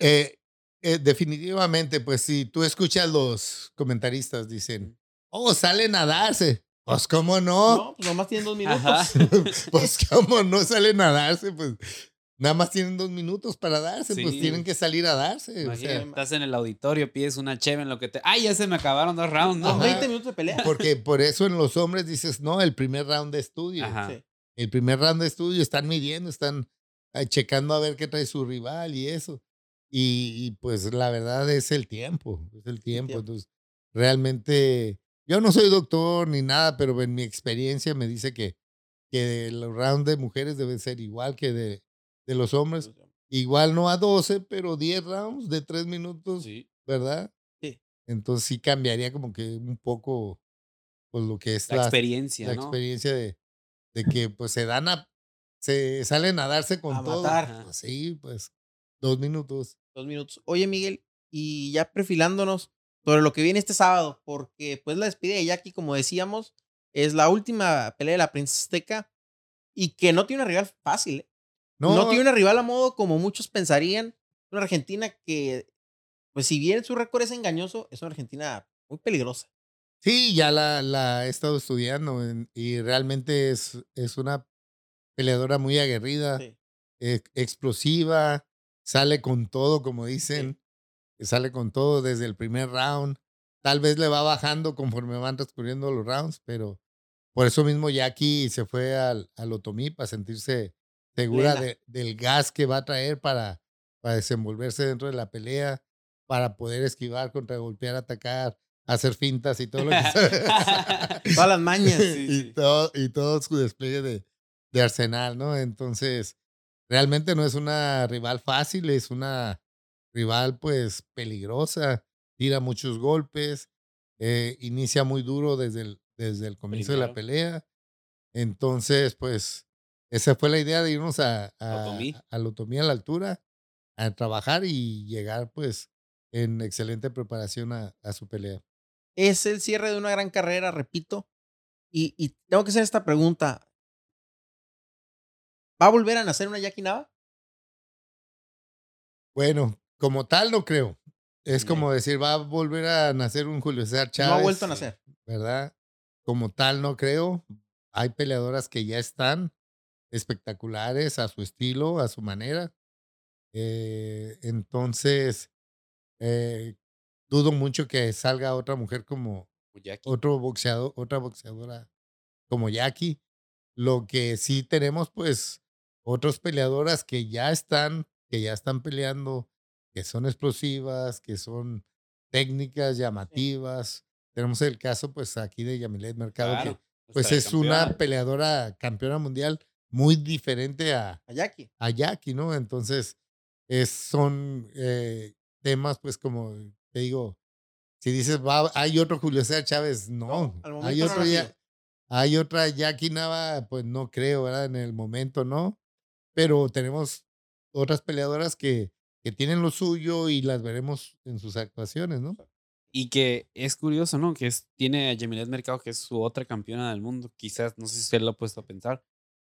Eh, eh, definitivamente, pues si tú escuchas los comentaristas, dicen, oh, salen a darse. Pues cómo no, No, pues nomás tienen dos minutos. Pues cómo no salen a darse, pues nada más tienen dos minutos para darse, pues tienen que salir a darse. o Imagínate, sea, estás en el auditorio, pides una cheve en lo que te. ¡Ay, ya se me acabaron dos rounds! ¿no? Ajá. 20 minutos de pelea. porque por eso en los hombres dices, no, el primer round de estudio. Ajá. Sí. El primer round de estudio están midiendo, están eh, checando a ver qué trae su rival y eso. Y, y, pues la verdad es el tiempo, es el tiempo. Entonces, realmente, yo no soy doctor ni nada, pero en mi experiencia me dice que, que los rounds de mujeres deben ser igual que de, de los hombres. Igual no a 12, pero 10 rounds de 3 minutos, Sí. ¿verdad? Sí. Entonces sí cambiaría como que un poco pues lo que es La experiencia, la ¿no? experiencia de, de que pues se dan a, se salen a darse con A todo. matar. Sí, pues dos minutos. Dos minutos. Oye, Miguel, y ya perfilándonos sobre lo que viene este sábado, porque pues la despedida de Jackie, como decíamos, es la última pelea de la Princesa Azteca y que no tiene una rival fácil. ¿eh? No, No, tiene una rival a modo como muchos pensarían. Una Argentina que, pues si bien su récord es engañoso, es una Argentina muy peligrosa. Sí, ya la, la he estado estudiando y realmente es, es una peleadora muy aguerrida, Sí. e- explosiva, sale con todo, como dicen, sale con todo desde el primer round. Tal vez le va bajando conforme van transcurriendo los rounds, pero por eso mismo Jackie se fue al, al Otomí para sentirse segura de- del gas que va a traer para, para desenvolverse dentro de la pelea, para poder esquivar, contragolpear, atacar, hacer fintas y todo lo que. Todas las mañas. Sí, y, sí. todo, y todo su despliegue de, de arsenal, ¿no? Entonces, realmente no es una rival fácil, es una rival pues peligrosa, tira muchos golpes, eh, inicia muy duro desde el, desde el comienzo de la pelea. Entonces, pues, esa fue la idea de irnos a, a, Otomí. a la Otomí a la altura, a trabajar y llegar pues en excelente preparación a, a su pelea. Es el cierre de una gran carrera, repito. Y, y tengo que hacer esta pregunta. ¿Va a volver a nacer una Jackie Nava? Bueno, como tal no creo. Es como decir, va a volver a nacer un Julio César Chávez. no ha vuelto a nacer. ¿Verdad? Como tal no creo. Hay peleadoras que ya están espectaculares a su estilo, a su manera. Eh, entonces, eh, dudo mucho que salga otra mujer como Como Jackie. otro boxeador, otra boxeadora como Jackie. Lo que sí tenemos, pues, otras peleadoras que ya están, que ya están peleando, que son explosivas, que son técnicas, llamativas. Tenemos el caso, pues, aquí de Yamilet Mercado, Claro, que pues nuestra es una peleadora campeona mundial muy diferente a, A Jackie. a Jackie, ¿no? Entonces, es, son eh, temas, pues, como te digo, si dices, va, hay otro Julio César Chávez, no. Hay no otro ya, hay otra Jackie Nava, pues no creo, ¿verdad? En el momento, ¿no? Pero tenemos otras peleadoras que, que tienen lo suyo y las veremos en sus actuaciones, ¿no? Y que es curioso, ¿no? Que es, tiene a Yamilet Mercado, que es su otra campeona del mundo. Quizás, no sé si usted lo ha puesto a pensar,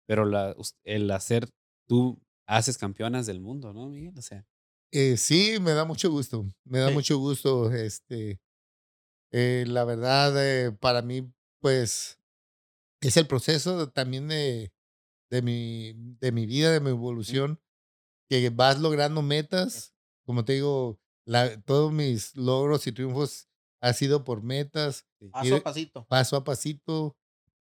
pero la, el hacer, tú haces campeonas del mundo, ¿no, Miguel? O sea, Eh, sí, me da mucho gusto, me da Sí. mucho gusto, este, eh, la verdad, eh, para mí, pues, es el proceso también de, de, mi, de mi vida, de mi evolución, que vas logrando metas, como te digo, la, todos mis logros y triunfos ha sido por metas. Paso Ir- a pasito. paso a pasito,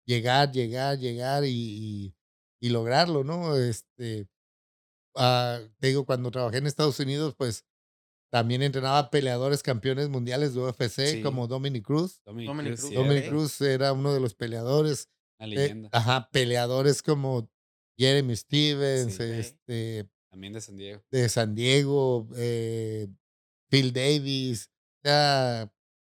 llegar, llegar, llegar y, y, y lograrlo, ¿no? Este, ah, te digo, cuando trabajé en Estados Unidos, pues también entrenaba peleadores campeones mundiales de UFC Sí. como Dominic Cruz. Dominic Cruz, Dominic era Cruz era uno de los peleadores. Una eh, leyenda. ajá, peleadores como Jeremy Stevens, Sí. este, También de San Diego. de San Diego, eh, Phil Davis, o sea,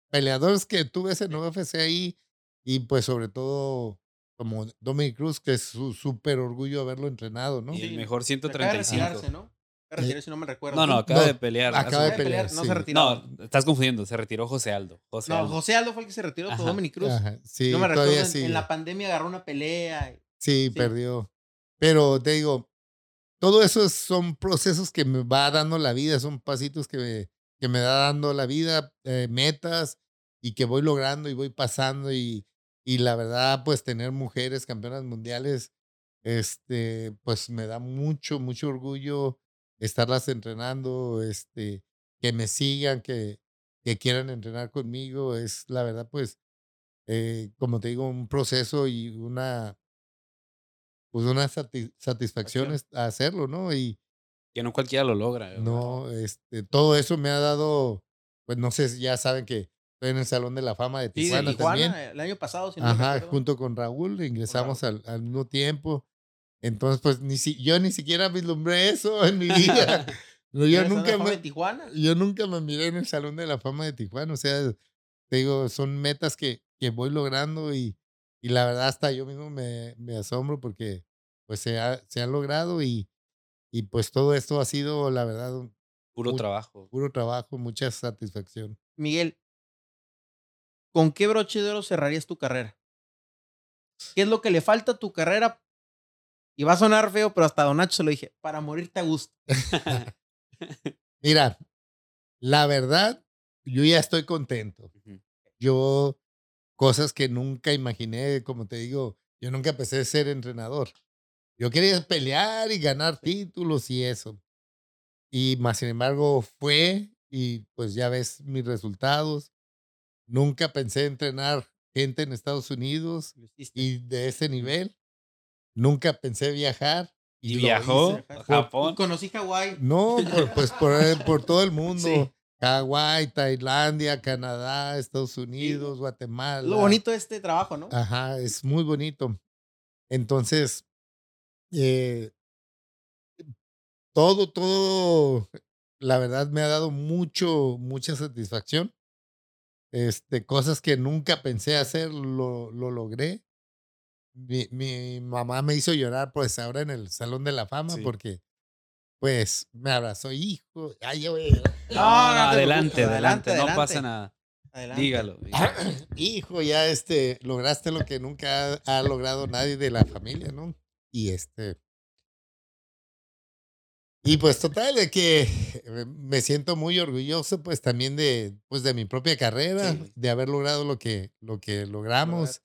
peleadores que tú ves en UFC ahí y pues sobre todo como Dominic Cruz, que es su súper orgullo haberlo entrenado, ¿no? Y el mejor Acaba de 135. retirarse, ¿no? Acaba de retirarse, si no me recuerdo. No, no, acaba No, de pelear. acaba de pelear, no se retiró. No, estás confundiendo. Se retiró José Aldo. José No, Aldo. José Aldo fue el que se retiró, Ajá. Dominic Cruz. Ajá, sí, no me recuerdo, todavía en, sí. en la pandemia agarró una pelea. Sí, Sí. perdió. Pero te digo, todo eso es- son procesos que me va dando la vida, son pasitos que me, que me da dando la vida, eh, metas y que voy logrando y voy pasando y, y la verdad, pues tener mujeres campeonas mundiales, este, pues me da mucho, mucho orgullo estarlas entrenando, este, que me sigan, que, que quieran entrenar conmigo, es la verdad, pues, eh, como te digo, un proceso y una, pues una sati- satisfacción Acción. es hacerlo, ¿no? Y Que no cualquiera lo logra. ¿verdad? no, este, todo eso me ha dado, pues no sé, ya saben que estoy en el Salón de la Fama de Sí, de Tijuana, Tijuana, también. el año pasado, si no me Ajá, recuerdo. junto con Raúl, ingresamos al, al mismo tiempo. Entonces, pues ni si, yo ni siquiera vislumbré eso en mi vida. No, yo ¿Eres Salón de nunca me, de Tijuana? yo nunca me miré en el Salón de la Fama de Tijuana. O sea, te digo, son metas que, que voy logrando y, y la verdad hasta yo mismo me, me asombro porque pues se, ha, se logrado y, y pues todo esto ha sido, la verdad, un Puro Muy- trabajo. puro trabajo, mucha satisfacción. Miguel, ¿con qué broche de oro cerrarías tu carrera? ¿Qué es lo que le falta a tu carrera? Y va a sonar feo, pero hasta Don Nacho se lo dije, para morirte a gusto. Mira, la verdad, yo ya estoy contento. Yo, cosas que nunca imaginé, como te digo, yo nunca pensé ser entrenador. Yo quería pelear y ganar títulos y eso. Y más sin embargo fue y pues ya ves mis resultados. Nunca pensé entrenar gente en Estados Unidos y de ese nivel. Nunca pensé viajar. Y lo viajó hice. a Y Japón. conocí Hawái. No, por- pues por, por todo el mundo. Sí. Hawái, Tailandia, Canadá, Estados Unidos, Guatemala. Lo bonito de este trabajo, ¿no? Ajá, es muy bonito. Entonces, eh, todo, todo, la verdad me ha dado mucho, mucha satisfacción. Este, cosas que nunca pensé hacer, lo, lo logré. Mi, mi mamá me hizo llorar, pues ahora en el Salón de la Fama, Sí. porque pues me abrazó, hijo. Ay, yo, No, no te adelante, adelante, adelante, no pasa nada. Adelante. Dígalo. hijo, ya este, lograste lo que nunca ha, ha logrado nadie de la familia, ¿no? Y este. Y pues total, de que eh, me siento muy orgulloso, pues también de, pues, de mi propia carrera, Sí. de haber logrado lo que, lo que logramos,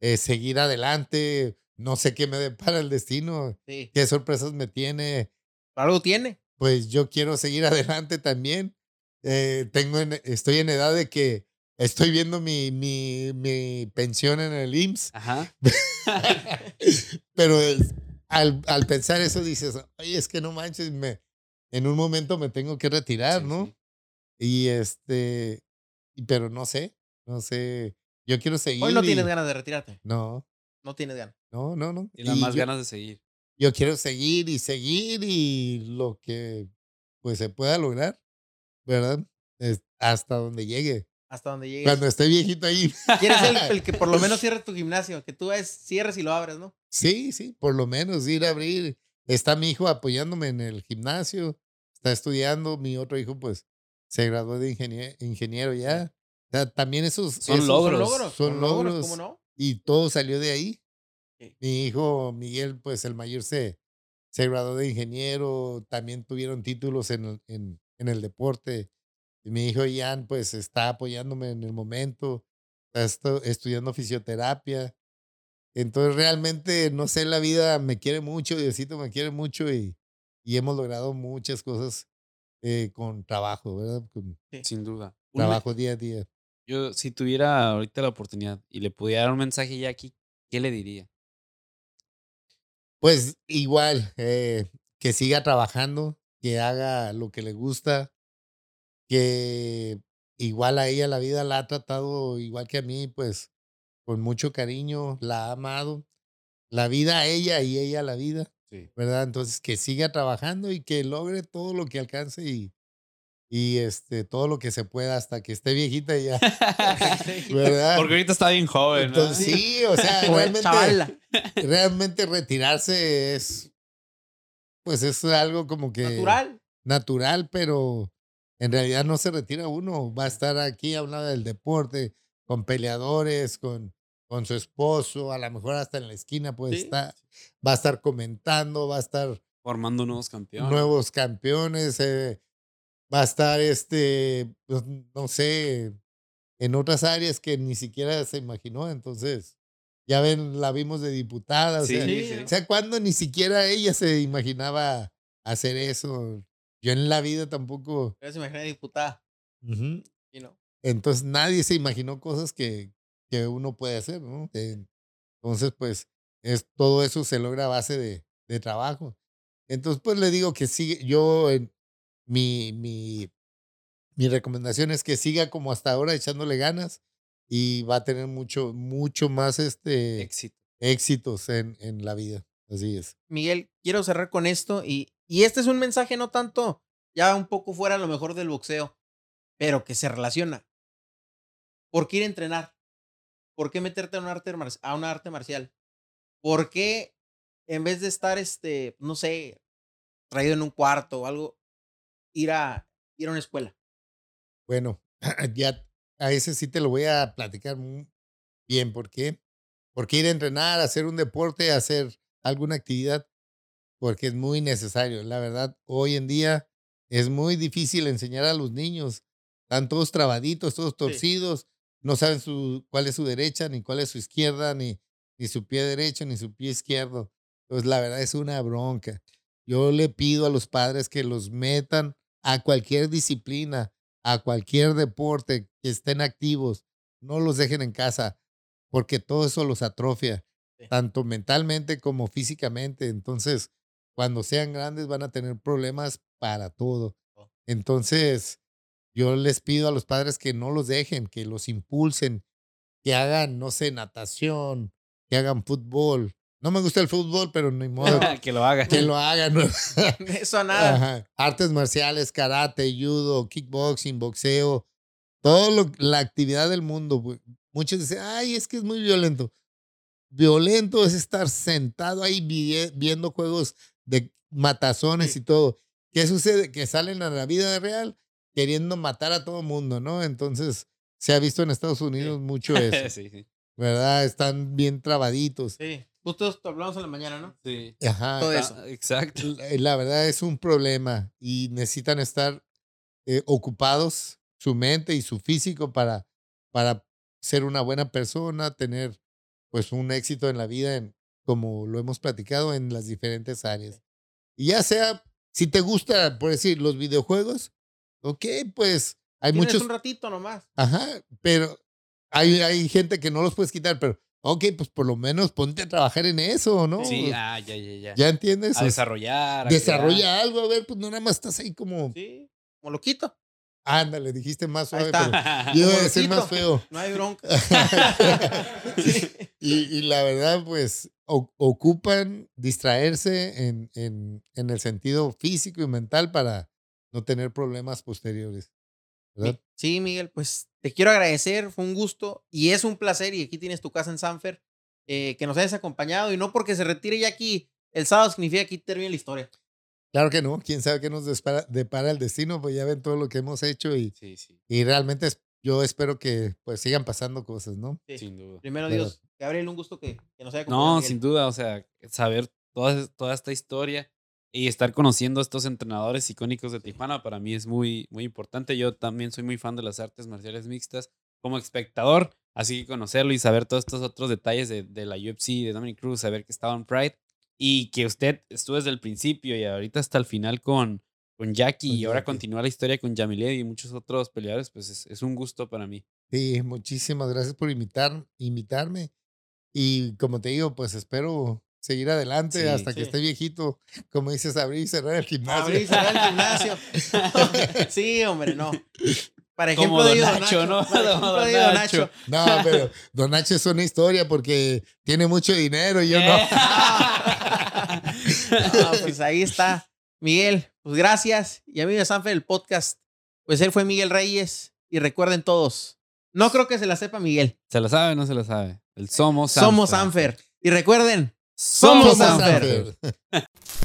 eh, seguir adelante. No sé qué me depara el destino, Sí. qué sorpresas me tiene. Algo tiene. Pues yo quiero seguir adelante también. Eh, tengo en- estoy en edad de que estoy viendo mi, mi, mi pensión en el IMSS. Ajá. Pero es- al, al pensar eso dices, oye, es que no manches, me, en un momento me tengo que retirar, Sí, ¿no? sí. Y este, pero no sé, no sé, yo quiero seguir. Hoy no y- tienes ganas de retirarte. No, No tienes ganas. no, no, no. Y las más yo, ganas de seguir. Yo quiero seguir y seguir y lo que pues se pueda lograr, ¿verdad? Es- hasta donde llegue. Hasta donde llegues. Cuando esté viejito ahí. Quieres el, el que por lo menos cierre tu gimnasio. Que tú es, cierres y lo abres, ¿no? Sí, sí, por lo menos ir a abrir. Está mi hijo apoyándome en el gimnasio, está estudiando, mi otro hijo pues se graduó de ingenie- ingeniero ya. O sea, también esos Son esos logros. Son logros. Son son logros, logros. ¿Cómo no? y todo salió de ahí. Sí. Mi hijo Miguel, pues el mayor se, se graduó de ingeniero, también tuvieron títulos en el, en, en el deporte. Y mi hijo Ian, pues está apoyándome en el momento, está estu- estudiando fisioterapia. Entonces realmente, no sé, la vida me quiere mucho, Diosito me quiere mucho y, y hemos logrado muchas cosas eh, con trabajo, ¿verdad? Con Sin duda. Trabajo día a día. Yo, si tuviera ahorita la oportunidad y le pudiera dar un mensaje a Jackie, ¿qué le diría? Pues igual, eh, que siga trabajando, que haga lo que le gusta, que igual a ella la vida la ha tratado igual que a mí, pues con mucho cariño, la ha amado, la vida a ella y ella a la vida, Sí. ¿verdad? Entonces que siga trabajando y que logre todo lo que alcance y, y este, todo lo que se pueda hasta que esté viejita ya, ¿verdad? Porque ahorita está bien joven, ¿no? Entonces, sí, o sea, realmente, realmente retirarse es, pues es algo como que Natural. natural, pero en realidad no se retira uno, va a estar aquí a un lado del deporte, con peleadores, con, con su esposo, a lo mejor hasta en la esquina Sí. está, va a estar comentando, va a estar Formando nuevos campeones. nuevos campeones, eh, va a estar este, pues, no sé, en otras áreas que ni siquiera se imaginó, entonces, ya ven, la vimos de diputada, o Sí, sea, sí, Sí. sí. o sea, cuando ni siquiera ella se imaginaba hacer eso. Yo en la vida tampoco. Pero se imagina diputada. You know. Entonces nadie se imaginó cosas que, que uno puede hacer, ¿no? Eh, Entonces, pues, es, todo eso se logra a base de, de trabajo. Entonces, pues le digo que sigue, yo, en, mi, mi, mi recomendación es que siga como hasta ahora echándole ganas y va a tener mucho, mucho más este, Éxito. éxitos en, en la vida. Así es. Miguel, quiero cerrar con esto y, y este es un mensaje no tanto, ya un poco fuera a lo mejor del boxeo, pero que se relaciona. ¿Por qué ir a entrenar? ¿Por qué meterte a un arte, mar- a una arte marcial? ¿Por qué en vez de estar, este, no sé, traído en un cuarto o algo, ir a, ir a una escuela? Bueno, ya a ese sí te lo voy a platicar muy bien. ¿Por qué? Porque ir a entrenar, hacer un deporte, hacer alguna actividad, porque es muy necesario. La verdad, hoy en día es muy difícil enseñar a los niños. Están todos trabaditos, todos torcidos, no saben su, cuál es su derecha, ni cuál es su izquierda, ni, ni su pie derecho, ni su pie izquierdo. Entonces, la verdad es una bronca. Yo le pido a los padres que los metan a cualquier disciplina, a cualquier deporte, que estén activos, no los dejen en casa, porque todo eso los atrofia, Sí. tanto mentalmente como físicamente. Entonces, cuando sean grandes van a tener problemas para todo. Oh. Entonces, yo les pido a los padres que no los dejen, que los impulsen, que hagan, no sé, natación, que hagan fútbol. No me gusta el fútbol, pero ni modo que lo haga. que lo hagan. ¿no? Eso a nada. Ajá. Artes marciales, karate, judo, kickboxing, boxeo, toda la actividad del mundo. Muchos dicen, ay, es que es muy violento. Violento es estar sentado ahí vi- viendo juegos de matazones Sí. y todo. ¿qué sucede? Que salen a la vida real queriendo matar a todo mundo, ¿no? Entonces, se ha visto en Estados Unidos mucho eso, sí, sí. ¿verdad? Están bien trabaditos. Sí. Justo hablamos en la mañana, ¿no? Sí. Ajá. Todo eso. Exacto. La, la verdad es un problema y necesitan estar eh, ocupados su mente y su físico para, para ser una buena persona, tener pues un éxito en la vida, en, como lo hemos platicado, en las diferentes áreas. Y ya sea, si te gusta, por decir, los videojuegos, ok, pues hay Tienes muchos, un ratito nomás. ajá, pero hay, hay gente que no los puedes quitar, pero ok, pues por lo menos ponte a trabajar en eso, ¿no? Sí, ah, ya, ya, ya. ¿Ya entiendes? A desarrollar. a Desarrolla algo, a ver, pues no nada más estás ahí como, Sí. Como lo quito. ándale, dijiste más suave, pero yo iba a decir más loquito. feo. No hay bronca. Sí. y, y la verdad, pues, o- ocupan distraerse en, en, en el sentido físico y mental para no tener problemas posteriores. ¿Verdad? Sí, Miguel, pues te quiero agradecer, fue un gusto y es un placer y aquí tienes tu casa en Sanfer, eh, que nos hayas acompañado y no porque se retire ya aquí el sábado significa que aquí termine la historia. Claro que no, quién sabe qué nos depara, depara el destino, pues ya ven todo lo que hemos hecho y, Sí, sí. y realmente es- yo espero que pues sigan pasando cosas, ¿no? Sí. Sin duda. Primero Pero- Dios, Gabriel, un gusto que, que nos haya acompañado. No, Miguel. sin duda, o sea, saber toda, toda esta historia y estar conociendo a estos entrenadores icónicos de Tijuana para mí es muy, muy importante. Yo también soy muy fan de las artes marciales mixtas como espectador, así que conocerlo y saber todos estos otros detalles de, de la UFC, de Dominic Cruz, saber que estaba en Pride y que usted estuvo desde el principio y ahorita hasta el final con, con Jackie y ahora continúa la historia con Yamilet y muchos otros peleadores, pues es, es un gusto para mí. Sí, muchísimas gracias por invitar, invitarme. Y como te digo, pues espero seguir adelante Sí, hasta sí. que esté viejito. Como dices, abrir y cerrar el gimnasio. Abrir y cerrar el gimnasio. sí, hombre, no. Para ejemplo Como de Don Don Nacho, Nacho, ¿no? Para Como ejemplo Don de Don Nacho. Nacho. No, pero Don Nacho es una historia porque tiene mucho dinero y yo no. No, pues ahí está. Miguel, pues gracias. Y amigo de Sanfer, el podcast. Pues él fue Miguel Reyes. Y recuerden todos, no creo que se la sepa Miguel. ¿Se la sabe o no se la sabe? El Somos Somos Sanfer. Sanfer. Y recuerden, Somos. Sanfer.